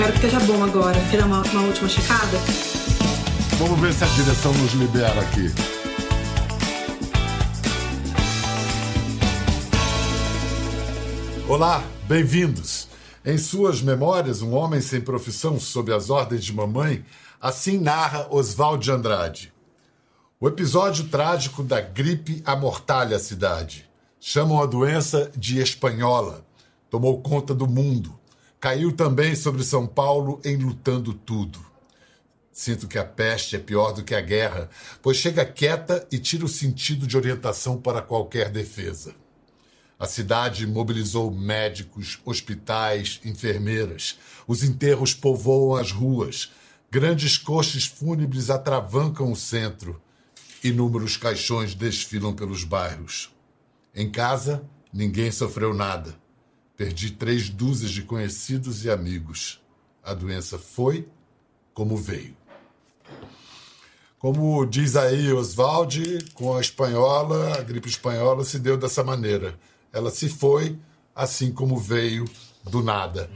Espero que esteja bom agora. Quer dar uma, uma última checada? Vamos ver se a direção nos libera aqui. Olá, bem-vindos. Em suas memórias, Um Homem Sem Profissão sob as Ordens de Mamãe, assim narra Oswald de Andrade. O episódio trágico da gripe amortalha a cidade. Chamam a doença de espanhola. Tomou conta do mundo. Caiu também sobre São Paulo, enlutando tudo. Sinto que a peste é pior do que a guerra, pois chega quieta e tira o sentido de orientação para qualquer defesa. A cidade mobilizou médicos, hospitais, enfermeiras. Os enterros povoam as ruas. Grandes coches fúnebres atravancam o centro. Inúmeros caixões desfilam pelos bairros. Em casa, ninguém sofreu nada. Perdi três dúzias de conhecidos e amigos. A doença foi como veio. Como diz aí Oswald, com a espanhola, a gripe espanhola se deu dessa maneira. Ela se foi, assim como veio, do nada.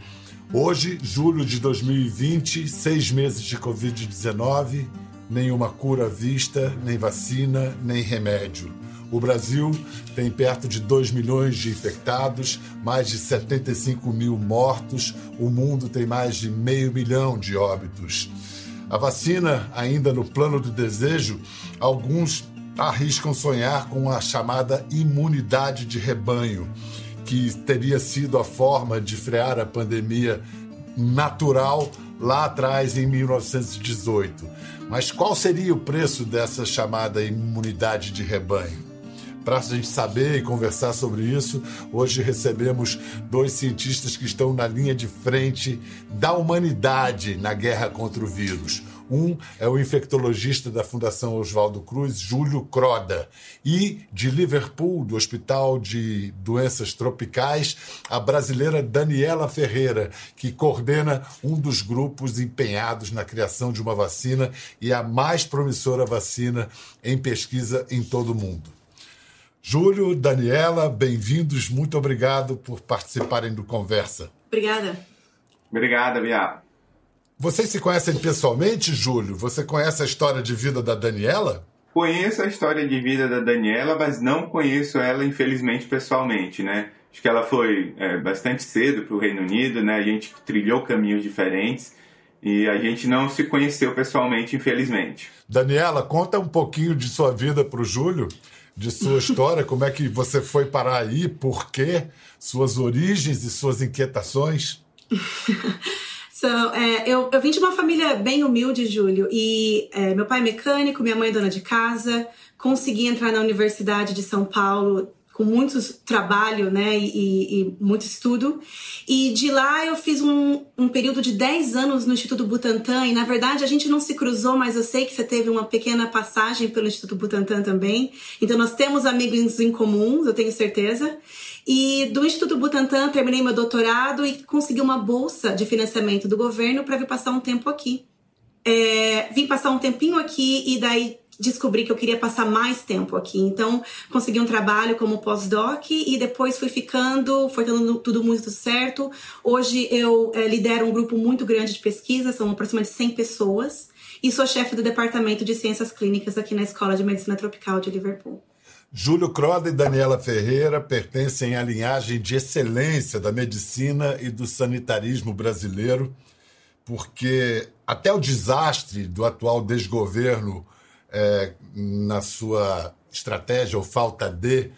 Hoje, julho de 2020, seis meses de Covid-19, nenhuma cura vista, nem vacina, nem remédio. O Brasil tem perto de 2 milhões de infectados, mais de 75 mil mortos, o mundo tem mais de meio milhão de óbitos. A vacina, ainda no plano do desejo, alguns arriscam sonhar com a chamada imunidade de rebanho, que teria sido a forma de frear a pandemia natural lá atrás em 1918. Mas qual seria o preço dessa chamada imunidade de rebanho? Para a gente saber e conversar sobre isso, hoje recebemos dois cientistas que estão na linha de frente da humanidade na guerra contra o vírus. Um é o infectologista da Fundação Oswaldo Cruz, Júlio Croda. E de Liverpool, do Hospital de Doenças Tropicais, a brasileira Daniela Ferreira, que coordena um dos grupos empenhados na criação de uma vacina e a mais promissora vacina em pesquisa em todo o mundo. Júlio, Daniela, bem-vindos. Muito obrigado por participarem do Conversa. Obrigada. Obrigada, Bia. Vocês se conhecem pessoalmente, Júlio? Você conhece a história de vida da Daniela? Conheço a história de vida da Daniela, mas não conheço ela, infelizmente, pessoalmente, né? Acho que ela foi é, bastante cedo para o Reino Unido, né? A gente trilhou caminhos diferentes e a gente não se conheceu pessoalmente, infelizmente. Daniela, conta um pouquinho de sua vida para o Júlio, de sua história, como é que você foi parar aí, por quê, suas origens e suas inquietações. So, é, eu, eu vim de uma família bem humilde, Júlio, e é, meu pai é mecânico, minha mãe é dona de casa, consegui entrar na Universidade de São Paulo com muito trabalho né, e, e, muito estudo. E de lá eu fiz um, um, período de 10 anos no Instituto Butantan, e na verdade a gente não se cruzou, mas eu sei que você teve uma pequena passagem pelo Instituto Butantan também. Então nós temos amigos em comum, eu tenho certeza. E do Instituto Butantan terminei meu doutorado e consegui uma bolsa de financiamento do governo para vir passar um tempo aqui. É, vim passar um tempinho aqui e daí descobri que eu queria passar mais tempo aqui. Então, consegui um trabalho como pós-doc e depois fui ficando, foi dando tudo muito certo. Hoje eu é, lidero um grupo muito grande de pesquisa, são aproximadamente 100 pessoas, e sou chefe do departamento de ciências clínicas aqui na Escola de Medicina Tropical de Liverpool. Júlio Croda e Daniela Ferreira pertencem à linhagem de excelência da medicina e do sanitarismo brasileiro, porque até o desastre do atual desgoverno é, na sua estratégia ou falta de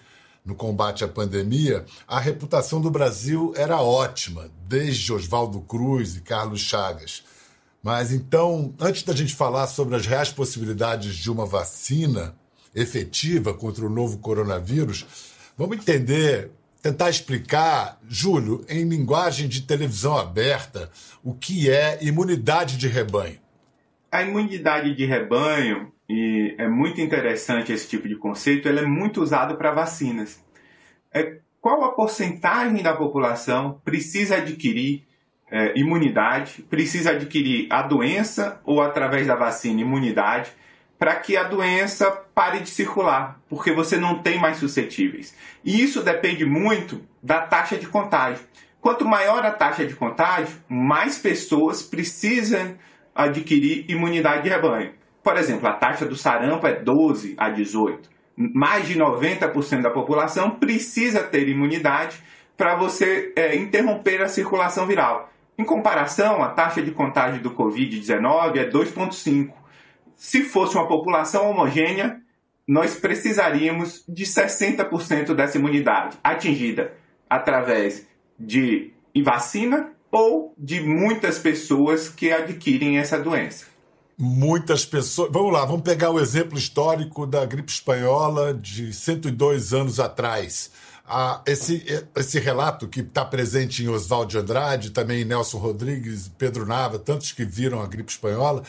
no combate à pandemia, a reputação do Brasil era ótima, desde Oswaldo Cruz e Carlos Chagas. Mas então, antes da gente falar sobre as reais possibilidades de uma vacina, efetiva contra o novo coronavírus, vamos entender, tentar explicar, Júlio, em linguagem de televisão aberta, o que é imunidade de rebanho. A imunidade de rebanho, e é muito interessante esse tipo de conceito, ele é muito usado para vacinas. É, qual a porcentagem da população precisa adquirir é, imunidade, precisa adquirir a doença ou através da vacina imunidade para que a doença pare de circular, porque você não tem mais suscetíveis. E isso depende muito da taxa de contágio. quanto maior a taxa de contágio, mais pessoas precisam adquirir imunidade de rebanho. Por exemplo, a taxa do sarampo é 12 a 18. Mais de 90% da população precisa ter imunidade para você é, interromper a circulação viral. Em comparação, a taxa de contágio do Covid-19 é 2,5. Se fosse uma população homogênea, nós precisaríamos de 60% dessa imunidade atingida através de vacina ou de muitas pessoas que adquirem essa doença. Muitas pessoas. Vamos lá, vamos pegar o exemplo histórico da gripe espanhola de 102 anos atrás. Ah, esse, esse relato que está presente em Oswaldo de Andrade, também em Nelson Rodrigues, Pedro Nava, tantos que viram a gripe espanhola,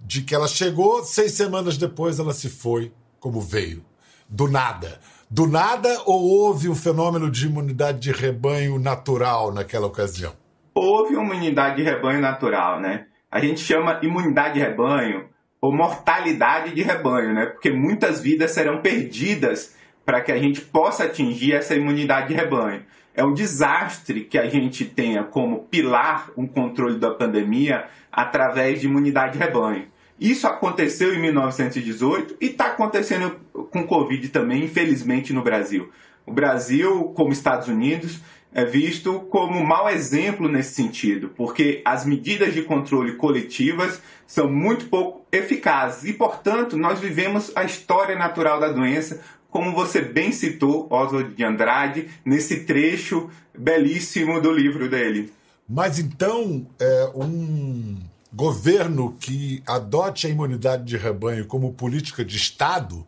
de que ela chegou, seis semanas depois ela se foi como veio, do nada. Do nada ou houve um fenômeno de imunidade de rebanho natural naquela ocasião? Houve uma imunidade de rebanho natural, né? A gente chama imunidade de rebanho ou mortalidade de rebanho, né? Porque muitas vidas serão perdidas para que a gente possa atingir essa imunidade de rebanho. É um desastre que a gente tenha como pilar um controle da pandemia através de imunidade de rebanho. Isso aconteceu em 1918 e está acontecendo com Covid também, infelizmente, no Brasil. O Brasil, como Estados Unidos, é visto como um mau exemplo nesse sentido, porque as medidas de controle coletivas são muito pouco eficazes e, portanto, nós vivemos a história natural da doença como você bem citou, Oswald de Andrade, nesse trecho belíssimo do livro dele. Mas então, é, um governo que adote a imunidade de rebanho como política de Estado,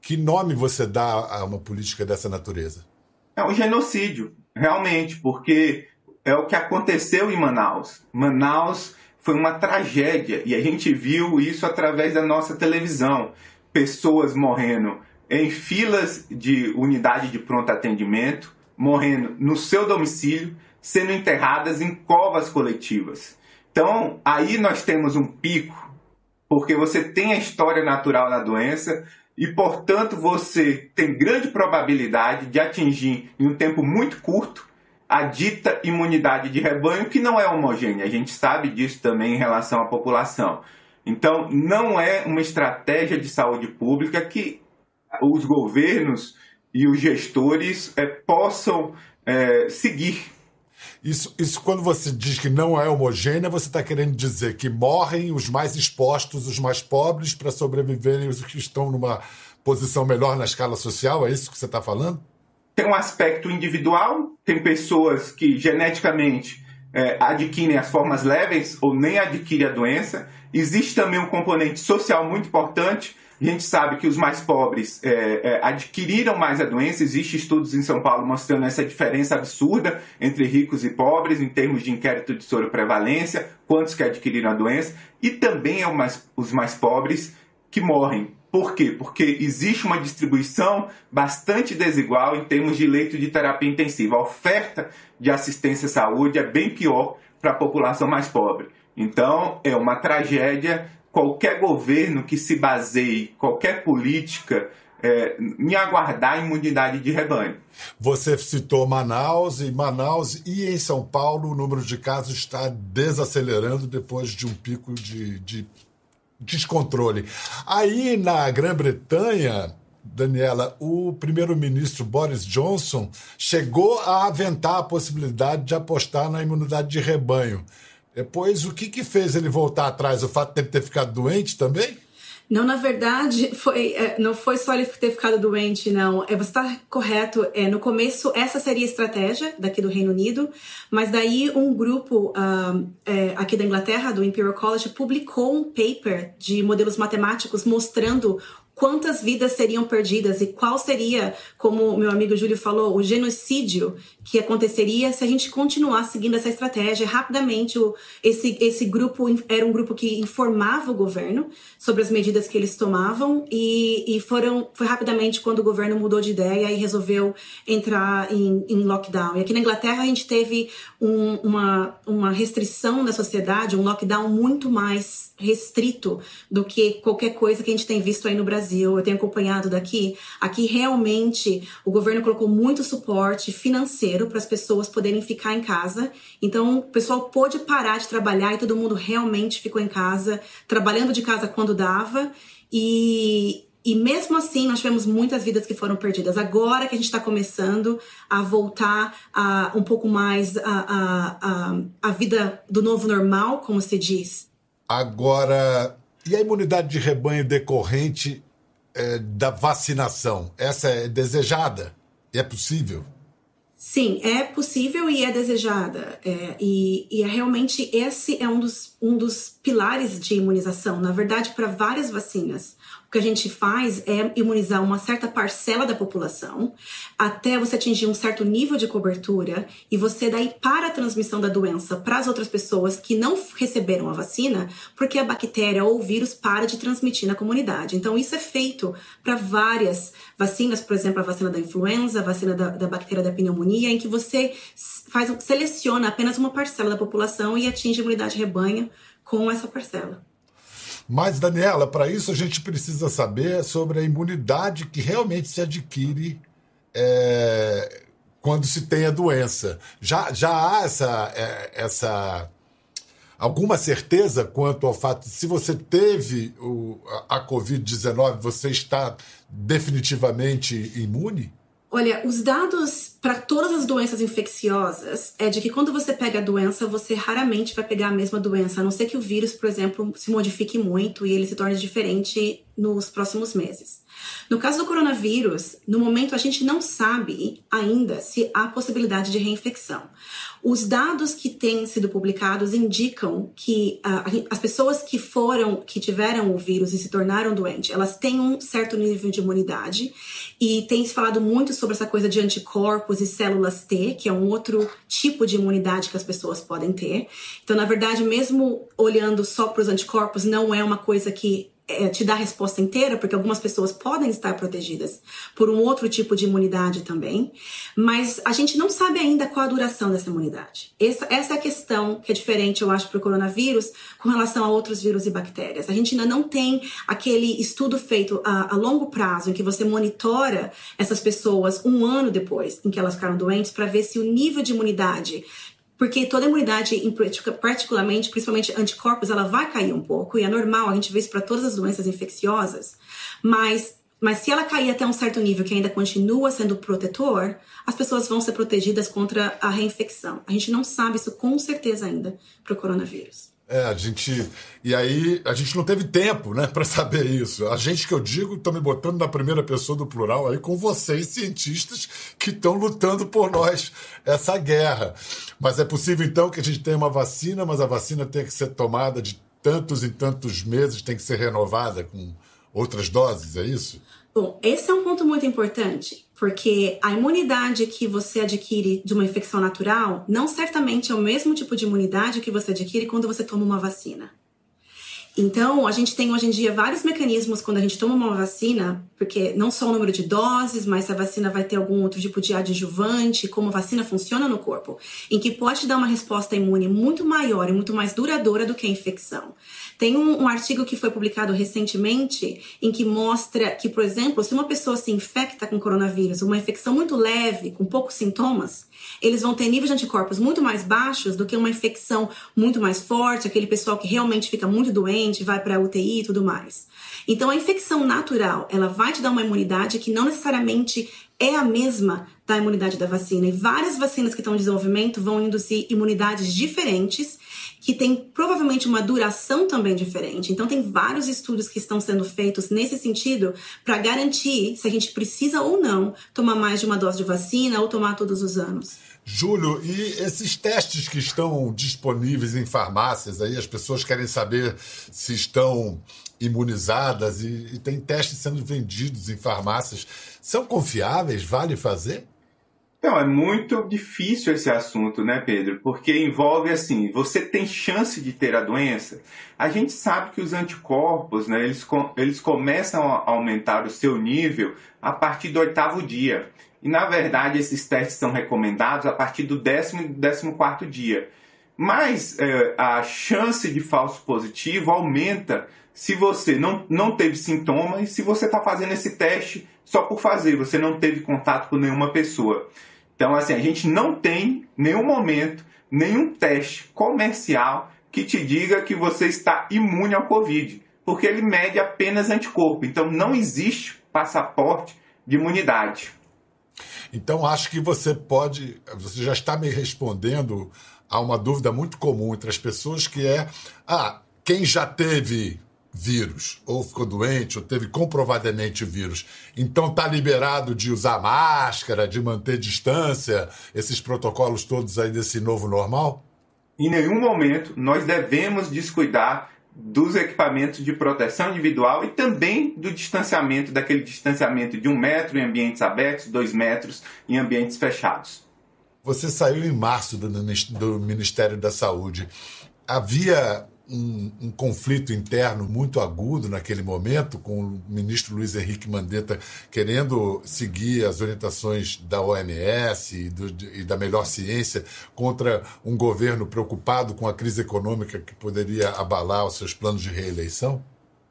que nome você dá a uma política dessa natureza? É um genocídio, realmente, porque é o que aconteceu em Manaus. Manaus foi uma tragédia e a gente viu isso através da nossa televisão. Pessoas morrendo em filas de unidade de pronto atendimento, morrendo no seu domicílio, sendo enterradas em covas coletivas. Então, aí nós temos um pico, porque você tem a história natural da doença e, portanto, você tem grande probabilidade de atingir em um tempo muito curto a dita imunidade de rebanho, que não é homogênea. A gente sabe disso também em relação à população. Então, não é uma estratégia de saúde pública que os governos e os gestores é, possam é, seguir. Isso, isso, quando você diz que não é homogênea, você está querendo dizer que morrem os mais expostos, os mais pobres, para sobreviverem os que estão numa posição melhor na escala social? É isso que você está falando? Tem um aspecto individual, tem pessoas que geneticamente é, adquirem as formas leves ou nem adquirem a doença. Existe também um componente social muito importante, a gente sabe que os mais pobres é, é, adquiriram mais a doença. Existem estudos em São Paulo mostrando essa diferença absurda entre ricos e pobres em termos de inquérito de soroprevalência, quantos que adquiriram a doença. E também é mais, os mais pobres que morrem. Por quê? Porque existe uma distribuição bastante desigual em termos de leito de terapia intensiva. A oferta de assistência à saúde é bem pior para a população mais pobre. Então, é uma tragédia qualquer governo que se baseie, qualquer política, é, em aguardar a imunidade de rebanho. Você citou Manaus, e Manaus e em São Paulo o número de casos está desacelerando depois de um pico de, de descontrole. Aí na Grã-Bretanha, Daniela, o primeiro-ministro Boris Johnson chegou a aventar a possibilidade de apostar na imunidade de rebanho. Depois, o que, que fez ele voltar atrás? O fato de ele ter ficado doente também? Não, na verdade, foi, é, não foi só ele ter ficado doente, não. É, você está correto. É, no começo, essa seria a estratégia daqui do Reino Unido, mas daí um grupo uh, é, aqui da Inglaterra, do Imperial College, publicou um paper de modelos matemáticos mostrando quantas vidas seriam perdidas e qual seria, como meu amigo Júlio falou, o genocídio que aconteceria se a gente continuar seguindo essa estratégia. Rapidamente, o, esse, esse grupo era um grupo que informava o governo sobre as medidas que eles tomavam e, e foram, foi rapidamente quando o governo mudou de ideia e resolveu entrar em, em lockdown. E aqui na Inglaterra a gente teve um, uma, uma restrição na sociedade, um lockdown muito mais restrito do que qualquer coisa que a gente tem visto aí no Brasil. Brasil, eu tenho acompanhado daqui, aqui realmente o governo colocou muito suporte financeiro para as pessoas poderem ficar em casa. Então, o pessoal pôde parar de trabalhar e todo mundo realmente ficou em casa, trabalhando de casa quando dava. E, e mesmo assim, nós tivemos muitas vidas que foram perdidas. Agora que a gente está começando a voltar a um pouco mais a, a, a, a vida do novo normal, como se diz. Agora, e a imunidade de rebanho decorrente é, da vacinação? Essa é desejada? É possível? Sim, é possível e é desejada. É, e, e é realmente esse é um dos, um dos pilares de imunização. Na verdade, para várias vacinas o que a gente faz é imunizar uma certa parcela da população até você atingir um certo nível de cobertura e você daí para a transmissão da doença para as outras pessoas que não receberam a vacina, porque a bactéria ou o vírus para de transmitir na comunidade. Então, isso é feito para várias vacinas, por exemplo, a vacina da influenza, a vacina da, da bactéria da pneumonia, em que você faz, seleciona apenas uma parcela da população e atinge a imunidade rebanho com essa parcela. Mas, Daniela, para isso a gente precisa saber sobre a imunidade que realmente se adquire é, quando se tem a doença. Já, já há essa, é, essa alguma certeza quanto ao fato de se você teve o, a, a Covid-19, você está definitivamente imune? Olha, os dados para todas as doenças infecciosas é de que quando você pega a doença, você raramente vai pegar a mesma doença, a não ser que o vírus, por exemplo, se modifique muito e ele se torne diferente nos próximos meses. No caso do coronavírus, no momento a gente não sabe ainda se há possibilidade de reinfecção. Os dados que têm sido publicados indicam que uh, as pessoas que foram, que tiveram o vírus e se tornaram doentes, elas têm um certo nível de imunidade e tem se falado muito sobre essa coisa de anticorpos e células T, que é um outro tipo de imunidade que as pessoas podem ter. Então, na verdade, mesmo olhando só para os anticorpos, não é uma coisa que te dá a resposta inteira, porque algumas pessoas podem estar protegidas por um outro tipo de imunidade também, mas a gente não sabe ainda qual a duração dessa imunidade. Essa, essa é a questão que é diferente, eu acho, para o coronavírus com relação a outros vírus e bactérias. A gente ainda não tem aquele estudo feito a, a longo prazo, em que você monitora essas pessoas um ano depois em que elas ficaram doentes, para ver se o nível de imunidade porque toda imunidade, particularmente, principalmente anticorpos, ela vai cair um pouco, e é normal, a gente vê isso para todas as doenças infecciosas, mas, mas se ela cair até um certo nível que ainda continua sendo protetor, as pessoas vão ser protegidas contra a reinfecção. A gente não sabe isso com certeza ainda para o coronavírus. É, a gente. E aí, a gente não teve tempo, né, para saber isso. A gente que eu digo, estou me botando na primeira pessoa do plural aí com vocês, cientistas, que estão lutando por nós essa guerra. Mas é possível, então, que a gente tenha uma vacina, mas a vacina tem que ser tomada de tantos em tantos meses, tem que ser renovada com outras doses, é isso? Bom, esse é um ponto muito importante, porque a imunidade que você adquire de uma infecção natural não certamente é o mesmo tipo de imunidade que você adquire quando você toma uma vacina. Então, a gente tem hoje em dia vários mecanismos quando a gente toma uma vacina, porque não só o número de doses, mas se a vacina vai ter algum outro tipo de adjuvante, como a vacina funciona no corpo, em que pode dar uma resposta imune muito maior e muito mais duradoura do que a infecção. Tem um, um, artigo que foi publicado recentemente em que mostra que, por exemplo, se uma pessoa se infecta com coronavírus, uma infecção muito leve, com poucos sintomas, eles vão ter níveis de anticorpos muito mais baixos do que uma infecção muito mais forte, aquele pessoal que realmente fica muito doente, vai para UTI e tudo mais. Então, a infecção natural, ela vai te dar uma imunidade que não necessariamente é a mesma da imunidade da vacina. E várias vacinas que estão em desenvolvimento vão induzir imunidades diferentes que tem provavelmente uma duração também diferente. Então, tem vários estudos que estão sendo feitos nesse sentido para garantir se a gente precisa ou não tomar mais de uma dose de vacina ou tomar todos os anos. Júlio, e esses testes que estão disponíveis em farmácias, aí as pessoas querem saber se estão imunizadas e, e tem testes sendo vendidos em farmácias. São confiáveis? Vale fazer? Então, é muito difícil esse assunto, né, Pedro? Porque envolve assim, você tem chance de ter a doença. A gente sabe que os anticorpos, né, eles, eles começam a aumentar o seu nível a partir do oitavo dia. E, na verdade, esses testes são recomendados a partir do décimo e décimo quarto dia. Mas é, a chance de falso positivo aumenta se você não, não teve sintoma e se você está fazendo esse teste só por fazer, você não teve contato com nenhuma pessoa. Então, assim, a gente não tem nenhum momento, nenhum teste comercial que te diga que você está imune ao Covid, porque ele mede apenas anticorpo. Então, não existe passaporte de imunidade. Então, acho que você pode, você já está me respondendo a uma dúvida muito comum entre as pessoas que é, ah, quem já teve vírus, ou ficou doente, ou teve comprovadamente vírus. Então está liberado de usar máscara, de manter distância, esses protocolos todos aí desse novo normal? Em nenhum momento nós devemos descuidar dos equipamentos de proteção individual e também do distanciamento, daquele distanciamento de um metro em ambientes abertos, dois metros em ambientes fechados. Você saiu em março do Ministério da Saúde. Havia um, um, conflito interno muito agudo naquele momento, com o ministro Luiz Henrique Mandetta querendo seguir as orientações da OMS e, do, e da melhor ciência contra um governo preocupado com a crise econômica que poderia abalar os seus planos de reeleição?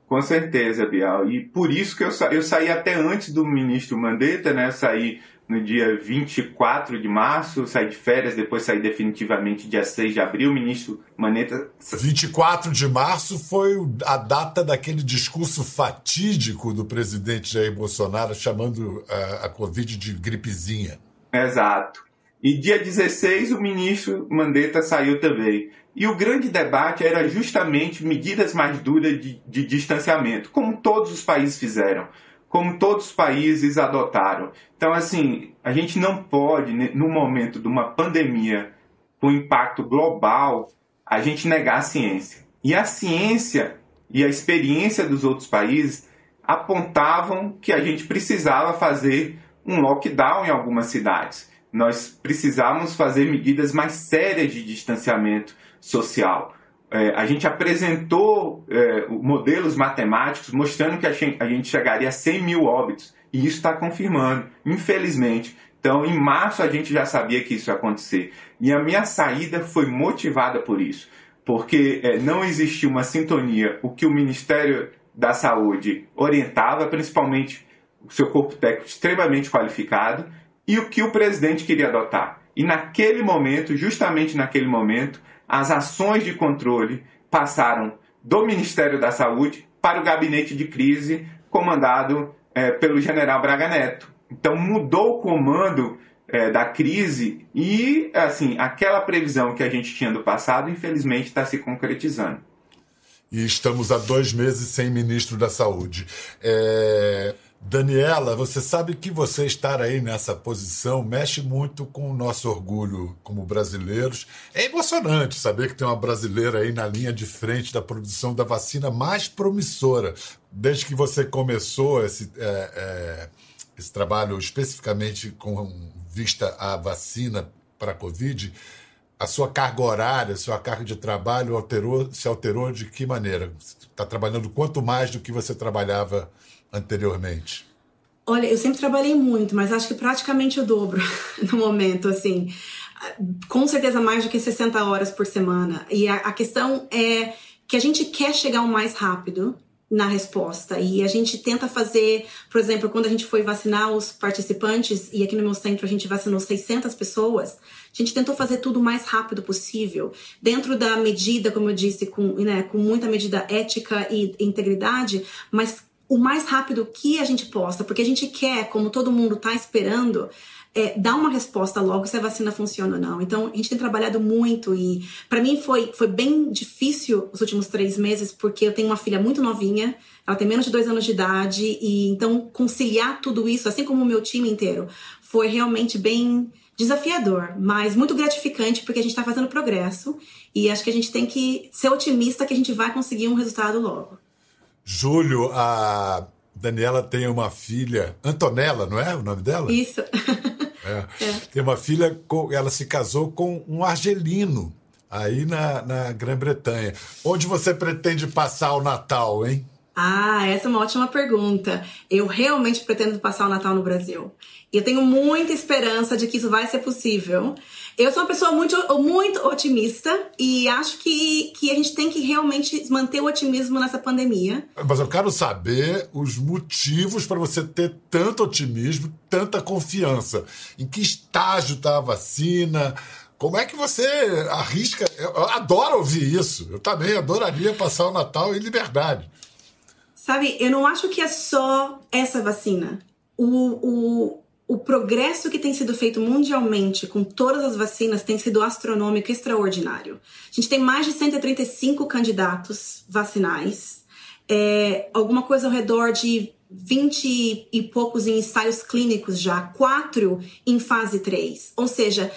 Com certeza, Bial. E por isso que eu, sa eu saí até antes do ministro Mandetta, né? Saí no dia 24 de março, saí de férias, depois saí definitivamente dia 6 de abril. O ministro Maneta. 24 de março foi a data daquele discurso fatídico do presidente Jair Bolsonaro chamando a, a Covid de gripezinha. Exato. E dia 16 o ministro Mandetta saiu também. E o grande debate era justamente medidas mais duras de, de distanciamento, como todos os países fizeram como todos os países adotaram. Então, assim, a gente não pode, no momento de uma pandemia com impacto global, a gente negar a ciência. E a ciência e a experiência dos outros países apontavam que a gente precisava fazer um lockdown em algumas cidades. Nós precisávamos fazer medidas mais sérias de distanciamento social é, a gente apresentou é, modelos matemáticos mostrando que a gente, chegaria a 100 mil óbitos. E isso está confirmando, infelizmente. Então, em março, a gente já sabia que isso ia acontecer. E a minha saída foi motivada por isso. Porque é, não existia uma sintonia. O que o Ministério da Saúde orientava, principalmente o seu corpo técnico extremamente qualificado, e o que o presidente queria adotar. E naquele momento, justamente naquele momento, as ações de controle passaram do Ministério da Saúde para o gabinete de crise comandado é, pelo general Braga Neto. Então mudou o comando é, da crise e assim aquela previsão que a gente tinha do passado, infelizmente, está se concretizando. E estamos há dois meses sem ministro da Saúde. É... Daniela, você sabe que você estar aí nessa posição mexe muito com o nosso orgulho como brasileiros. É emocionante saber que tem uma brasileira aí na linha de frente da produção da vacina mais promissora. Desde que você começou esse, é, é, esse trabalho especificamente com vista à vacina para a Covid, a sua carga horária, a sua carga de trabalho alterou, se alterou de que maneira? Está trabalhando quanto mais do que você trabalhava anteriormente? Olha, eu sempre trabalhei muito, mas acho que praticamente o dobro no momento, assim. Com certeza mais do que 60 horas por semana. E a, a questão é que a gente quer chegar o mais rápido na resposta. E a gente tenta fazer, por exemplo, quando a gente foi vacinar os participantes, e aqui no meu centro a gente vacinou 600 pessoas, a gente tentou fazer tudo o mais rápido possível, dentro da medida, como eu disse, com, né, com muita medida ética e integridade, mas o mais rápido que a gente possa, porque a gente quer, como todo mundo está esperando, é, dar uma resposta logo se a vacina funciona ou não. Então, a gente tem trabalhado muito e, para mim, foi, foi bem difícil os últimos três meses, porque eu tenho uma filha muito novinha, ela tem menos de dois anos de idade, e então conciliar tudo isso, assim como o meu time inteiro, foi realmente bem desafiador, mas muito gratificante, porque a gente está fazendo progresso e acho que a gente tem que ser otimista que a gente vai conseguir um resultado logo. Júlio, a Daniela tem uma filha, Antonella, não é o nome dela? Isso. É. É. Tem uma filha, ela se casou com um argelino, aí na, na Grã-Bretanha. Onde você pretende passar o Natal, hein? Ah, essa é uma ótima pergunta. Eu realmente pretendo passar o Natal no Brasil. E eu tenho muita esperança de que isso vai ser possível. Eu sou uma pessoa muito, muito otimista e acho que, que a gente tem que realmente manter o otimismo nessa pandemia. Mas eu quero saber os motivos para você ter tanto otimismo, tanta confiança. Em que estágio está a vacina? Como é que você arrisca? Eu adoro ouvir isso. Eu também adoraria passar o Natal em liberdade. Sabe, eu não acho que é só essa vacina. O, o, o progresso que tem sido feito mundialmente com todas as vacinas tem sido astronômico, extraordinário. A gente tem mais de 135 candidatos vacinais, é, alguma coisa ao redor de 20 e poucos em ensaios clínicos já, quatro em fase 3. Ou seja,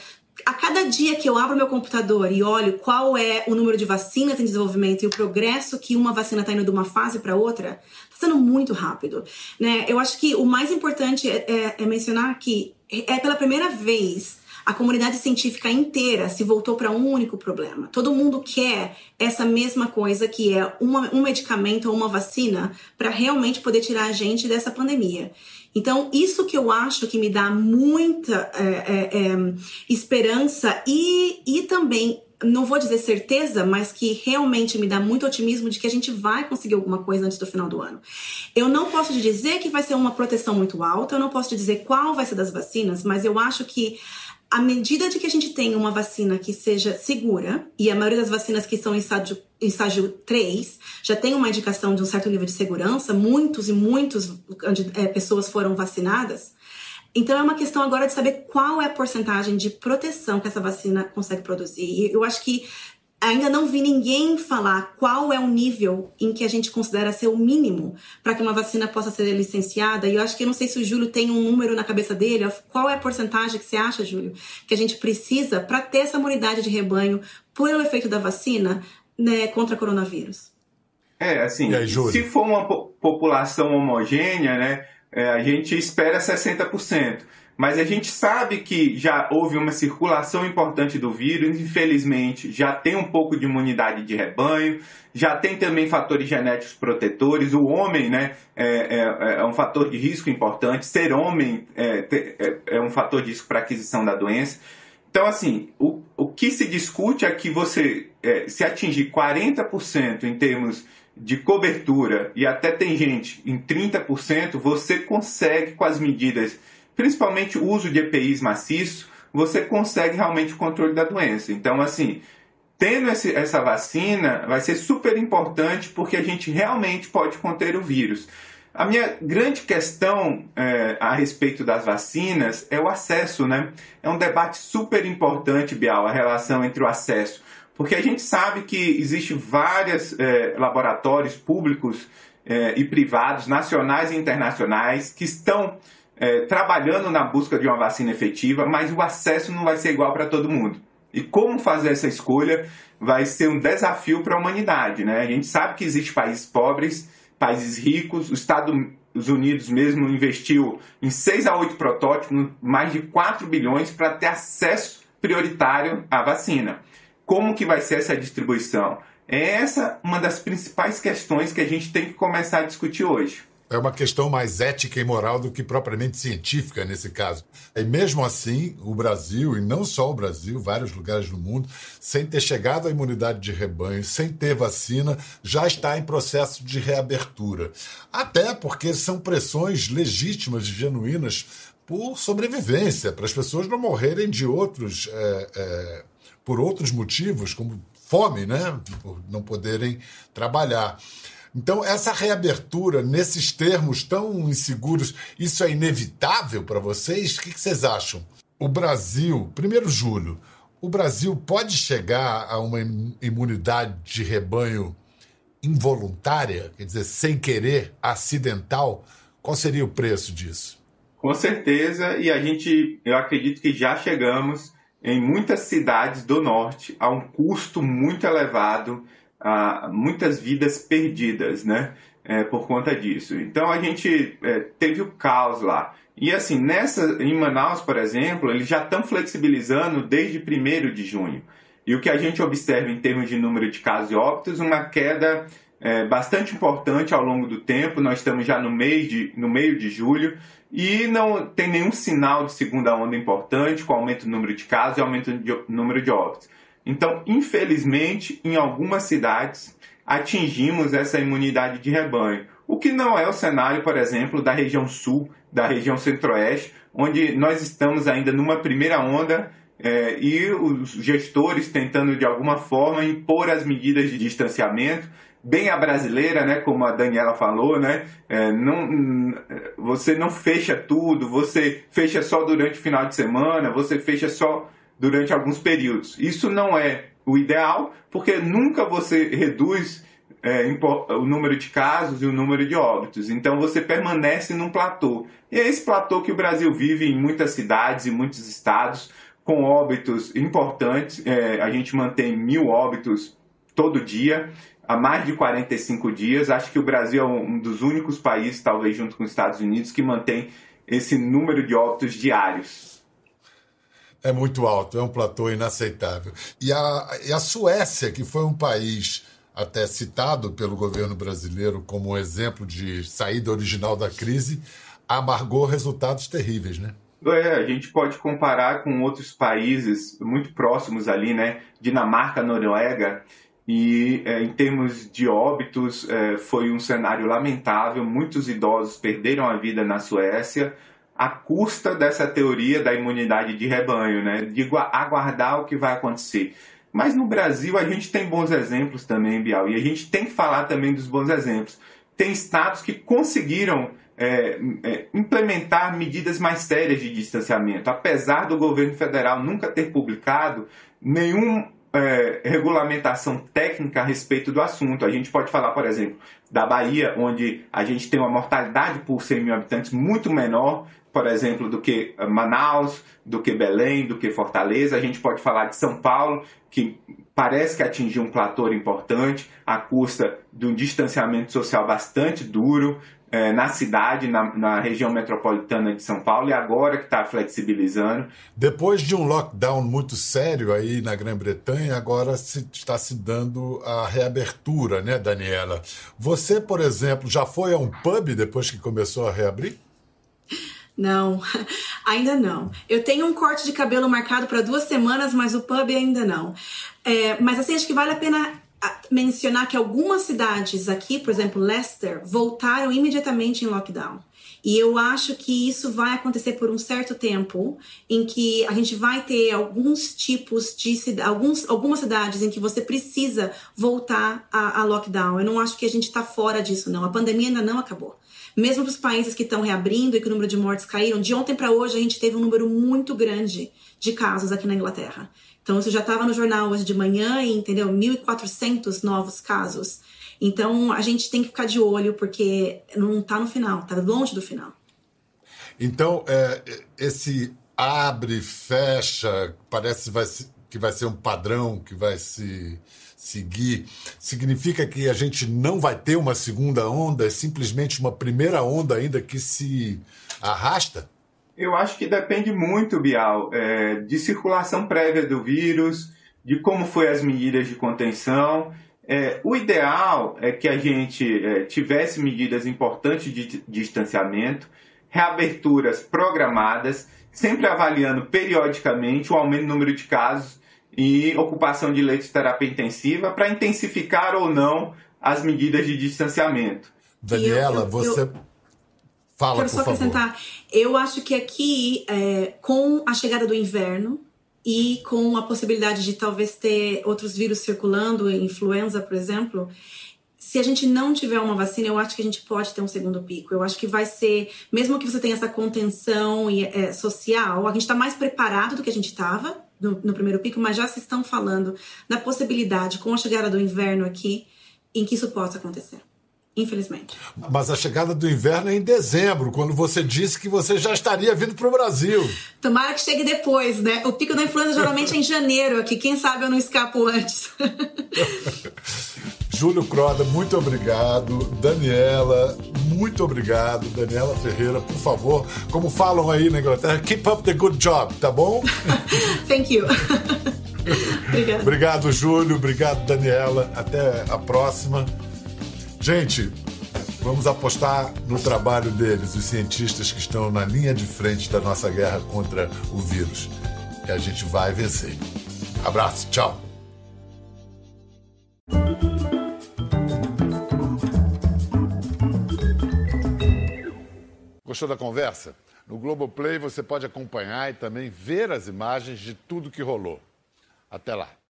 a cada dia que eu abro meu computador e olho qual é o número de vacinas em desenvolvimento e o progresso que uma vacina está indo de uma fase para outra, sendo muito rápido. Né? Eu acho que o mais importante é, é, é mencionar que é pela primeira vez a comunidade científica inteira se voltou para um único problema. Todo mundo quer essa mesma coisa que é uma, um medicamento ou uma vacina para realmente poder tirar a gente dessa pandemia. Então, isso que eu acho que me dá muita é, é, é, esperança e, e também não vou dizer certeza, mas que realmente me dá muito otimismo de que a gente vai conseguir alguma coisa antes do final do ano. Eu não posso te dizer que vai ser uma proteção muito alta, eu não posso te dizer qual vai ser das vacinas, mas eu acho que à medida de que a gente tem uma vacina que seja segura, e a maioria das vacinas que são em estágio, em estágio 3 já tem uma indicação de um certo nível de segurança, muitos e muitas é, pessoas foram vacinadas. Então é uma questão agora de saber qual é a porcentagem de proteção que essa vacina consegue produzir. E eu acho que ainda não vi ninguém falar qual é o nível em que a gente considera ser o mínimo para que uma vacina possa ser licenciada. E eu acho que eu não sei se o Júlio tem um número na cabeça dele. Qual é a porcentagem que você acha, Júlio, que a gente precisa para ter essa imunidade de rebanho pelo efeito da vacina né, contra coronavírus? É, assim, aí, se for uma população homogênea, né, é, a gente espera 60% mas a gente sabe que já houve uma circulação importante do vírus, infelizmente, já tem um pouco de imunidade de rebanho, já tem também fatores genéticos protetores. O homem né, é, é, é um fator de risco importante, ser homem é, é, é um fator de risco para aquisição da doença. Então, assim, o, o que se discute é que você, é, se atingir 40% em termos de cobertura e até tem gente em 30%, você consegue com as medidas principalmente o uso de EPIs maciço, você consegue realmente o controle da doença. Então, assim, tendo esse, essa vacina, vai ser super importante porque a gente realmente pode conter o vírus. A minha grande questão é, a respeito das vacinas é o acesso, né? É um debate super importante, Bial, a relação entre o acesso. Porque a gente sabe que existe vários é, laboratórios públicos é, e privados, nacionais e internacionais, que estão é, trabalhando na busca de uma vacina efetiva, mas o acesso não vai ser igual para todo mundo. E como fazer essa escolha vai ser um desafio para a humanidade. Né? A gente sabe que existem países pobres, países ricos, os Estados Unidos mesmo investiu em 6 a 8 protótipos, mais de 4 bilhões para ter acesso prioritário à vacina. Como que vai ser essa distribuição? É essa uma das principais questões que a gente tem que começar a discutir hoje é uma questão mais ética e moral do que propriamente científica nesse caso. E mesmo assim, o Brasil, e não só o Brasil, vários lugares do mundo, sem ter chegado à imunidade de rebanho, sem ter vacina, já está em processo de reabertura. Até porque são pressões legítimas e genuínas por sobrevivência, para as pessoas não morrerem de outros. É, é, por outros motivos, como fome, né? Por não poderem trabalhar. Então, essa reabertura nesses termos tão inseguros, isso é inevitável para vocês? O que vocês acham? O Brasil, primeiro Júlio, o Brasil pode chegar a uma imunidade de rebanho involuntária, quer dizer, sem querer, acidental? Qual seria o preço disso? Com certeza, e a gente, eu acredito que já chegamos em muitas cidades do norte a um custo muito elevado ah, muitas vidas perdidas, né? É, por conta disso. Então a gente é, teve o caos lá. E assim, nessa, em Manaus, por exemplo, eles já estão flexibilizando desde 1 de junho. E o que a gente observa em termos de número de casos e óbitos, uma queda é, bastante importante ao longo do tempo. Nós estamos já no meio de, no meio de julho e não tem nenhum sinal de segunda onda importante, com aumento do número de casos e aumento do número de óbitos. Então, infelizmente, em algumas cidades, atingimos essa imunidade de rebanho. O que não é o cenário, por exemplo, da região sul, da região centro-oeste, onde nós estamos ainda numa primeira onda é, e os gestores tentando de alguma forma impor as medidas de distanciamento bem a brasileira, né, como a Daniela falou, né, é, não, você não fecha tudo, você fecha só durante o final de semana, você fecha só durante alguns períodos. Isso não é o ideal, porque nunca você reduz é, o número de casos e o número de óbitos. Então você permanece num platô. E é esse platô que o Brasil vive em muitas cidades e muitos estados, com óbitos importantes. É, a gente mantém mil óbitos todo dia há mais de 45 dias. Acho que o Brasil é um dos únicos países, talvez junto com os Estados Unidos, que mantém esse número de óbitos diários. É muito alto, é um platô inaceitável. E a, e a Suécia, que foi um país até citado pelo governo brasileiro como um exemplo de saída original da crise, amargou resultados terríveis, né? É, a gente pode comparar com outros países muito próximos ali, né? Dinamarca, Noruega, e é, em termos de óbitos, é, foi um cenário lamentável. Muitos idosos perderam a vida na Suécia à custa dessa teoria da imunidade de rebanho, né? de aguardar o que vai acontecer. Mas no Brasil a gente tem bons exemplos também, Bial, e a gente tem que falar também dos bons exemplos. Tem estados que conseguiram é, é, implementar medidas mais sérias de distanciamento, apesar do governo federal nunca ter publicado nenhum é, regulamentação técnica a respeito do assunto. A gente pode falar, por exemplo, da Bahia, onde a gente tem uma mortalidade por 100 mil habitantes muito menor, por exemplo, do que Manaus, do que Belém, do que Fortaleza. A gente pode falar de São Paulo, que parece que atingiu um platô importante, à custa de um distanciamento social bastante duro, é, na cidade, na, na, região metropolitana de São Paulo, e agora que está flexibilizando. Depois de um lockdown muito sério aí na Grã-Bretanha, agora se, está se dando a reabertura, né, Daniela? Você, por exemplo, já foi a um pub depois que começou a reabrir? Não, ainda não. Eu tenho um corte de cabelo marcado para duas semanas, mas o pub ainda não. É, mas assim, acho que vale a pena mencionar que algumas cidades aqui, por exemplo, Leicester, voltaram imediatamente em lockdown. E eu acho que isso vai acontecer por um certo tempo, em que a gente vai ter alguns tipos de alguns, algumas cidades em que você precisa voltar a, a lockdown. Eu não acho que a gente está fora disso, não. A pandemia ainda não acabou. Mesmo para os países que estão reabrindo e que o número de mortes caíram, de ontem para hoje a gente teve um número muito grande de casos aqui na Inglaterra. Então, isso já estava no jornal hoje de manhã, e, entendeu? 1.400 novos casos. Então, a gente tem que ficar de olho, porque não está no final, está longe do final. Então, é, esse abre, fecha, parece vai que vai ser um padrão que vai se seguir, significa que a gente não vai ter uma segunda onda, é simplesmente uma primeira onda ainda que se arrasta? Eu acho que depende muito, Bial, é, de circulação prévia do vírus, de como foi as medidas de contenção. É, o ideal é que a gente é, tivesse medidas importantes de distanciamento, reaberturas programadas, sempre avaliando periodicamente o aumento do número de casos e ocupação de leitos de terapia intensiva para intensificar ou não as medidas de distanciamento. Daniela, eu, eu, você eu Fala, Quero só acrescentar. Eu acho que aqui, é, com a chegada do inverno e com a possibilidade de talvez ter outros vírus circulando, influenza, por exemplo, se a gente não tiver uma vacina, eu acho que a gente pode ter um segundo pico. Eu acho que vai ser, mesmo que você tenha essa contenção é, social, a gente está mais preparado do que a gente estava no, no, primeiro pico, mas já se estão falando da possibilidade, com a chegada do inverno aqui, em que isso possa acontecer infelizmente. Mas a chegada do inverno é em dezembro, quando você disse que você já estaria vindo para o Brasil. Tomara que chegue depois, né? O pico da influenza geralmente é em janeiro aqui. Quem sabe eu não escapo antes. Júlio Croda, muito obrigado. Daniela, muito obrigado. Daniela Ferreira, por favor, como falam aí na Inglaterra, keep up the good job, tá bom? Thank you. obrigado. Obrigado, Júlio. Obrigado, Daniela. Até a próxima. Gente, vamos apostar no trabalho deles, os cientistas que estão na linha de frente da nossa guerra contra o vírus. E a gente vai vencer. Abraço, tchau. Gostou da conversa? No Globoplay você pode acompanhar e também ver as imagens de tudo que rolou. Até lá.